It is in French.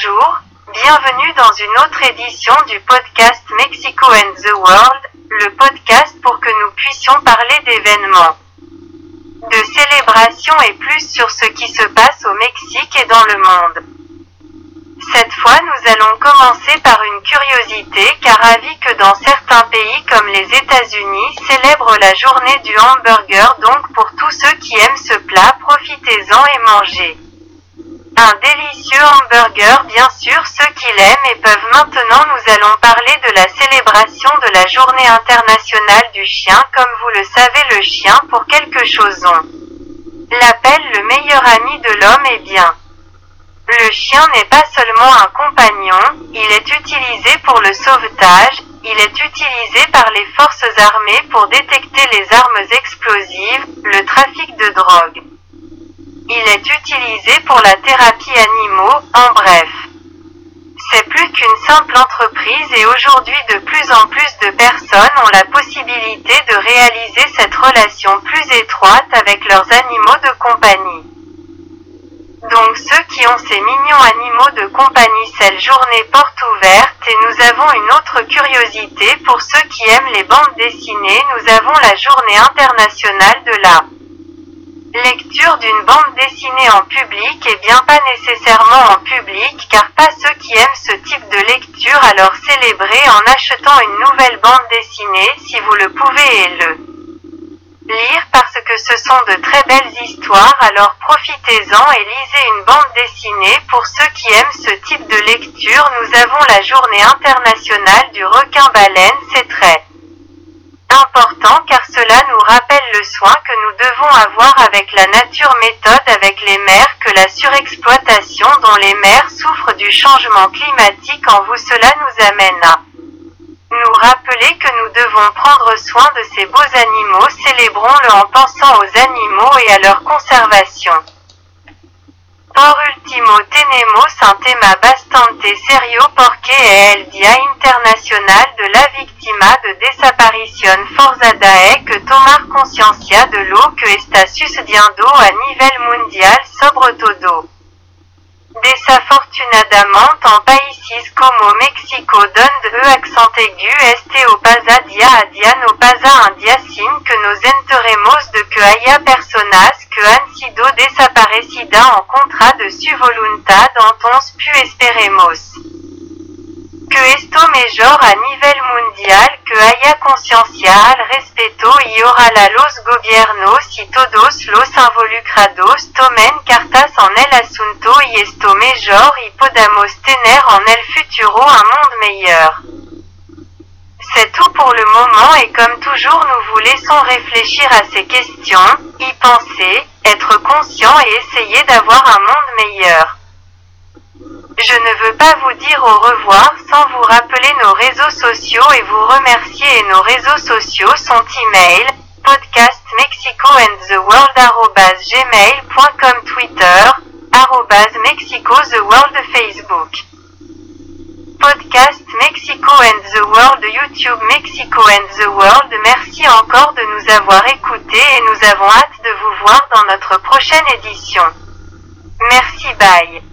Bonjour, bienvenue dans une autre édition du podcast Mexico and the World, le podcast pour que nous puissions parler d'événements, de célébrations et plus sur ce qui se passe au Mexique et dans le monde. Cette fois nous allons commencer par une curiosité car avis que dans certains pays comme les États-Unis célèbrent la journée du hamburger donc pour tous ceux qui aiment ce plat profitez-en et mangez. Un délicieux hamburger bien sûr ceux qui l'aiment et peuvent maintenant nous allons parler de la célébration de la journée internationale du chien comme vous le savez le chien pour quelque chose on l'appelle le meilleur ami de l'homme et bien. Le chien n'est pas seulement un compagnon, il est utilisé pour le sauvetage, il est utilisé par les forces armées pour détecter les armes explosives, le trafic de drogue. Utilisé pour la thérapie animaux, en bref. C'est plus qu'une simple entreprise et aujourd'hui de plus en plus de personnes ont la possibilité de réaliser cette relation plus étroite avec leurs animaux de compagnie. Donc ceux qui ont ces mignons animaux de compagnie cette journée porte ouverte et nous avons une autre curiosité pour ceux qui aiment les bandes dessinées nous avons la journée internationale de la lecture d'une bande dessinée en public et bien pas nécessairement en public car pas ceux qui aiment ce type de lecture alors célébrez en achetant une nouvelle bande dessinée si vous le pouvez et le lire parce que ce sont de très belles histoires alors profitez-en et lisez une bande dessinée. Pour ceux qui aiment ce type de lecture nous avons la journée internationale du requin-baleine c'est très important car cela nous rappelle le soin que nous devons avoir avec la nature méthode avec les mers que la surexploitation dont les mers souffrent du changement climatique en vous cela nous amène à nous rappeler que nous devons prendre soin de ces beaux animaux célébrons-le en pensant aux animaux et à leur conservation. Por último tenemos un tema bastante serio porque es el Día Internacional de la Víctima de Desaparición Forzada e que tomar conciencia de lo que está sucediendo a nivel mundial sobre todo. Desafortunadamente en países como México donde e accent aigu este o pasa día a día no pasa un día sin que nos enteremos de que haya personas han sido desaparecidas en contra de su voluntad entonces pu esperemos que esto mejor a nivel mundial que haya conciencia al respeto y ojalá los gobiernos y todos los involucrados tomen cartas en el asunto y esto mejor y podamos tener en el futuro un monde meilleur. C'est tout pour le moment et comme toujours nous vous laissons réfléchir à ces questions, y penser, être conscient et essayer d'avoir un monde meilleur. Je ne veux pas vous dire au revoir sans vous rappeler nos réseaux sociaux et vous remercier et nos réseaux sociaux sont email, podcast Mexico and the World gmail.com Twitter, arrobas Mexico the World Facebook. Podcast Mexico and the World YouTube Mexico and the World Merci encore de nous avoir écoutés et nous avons hâte de vous voir dans notre prochaine édition. Merci bye.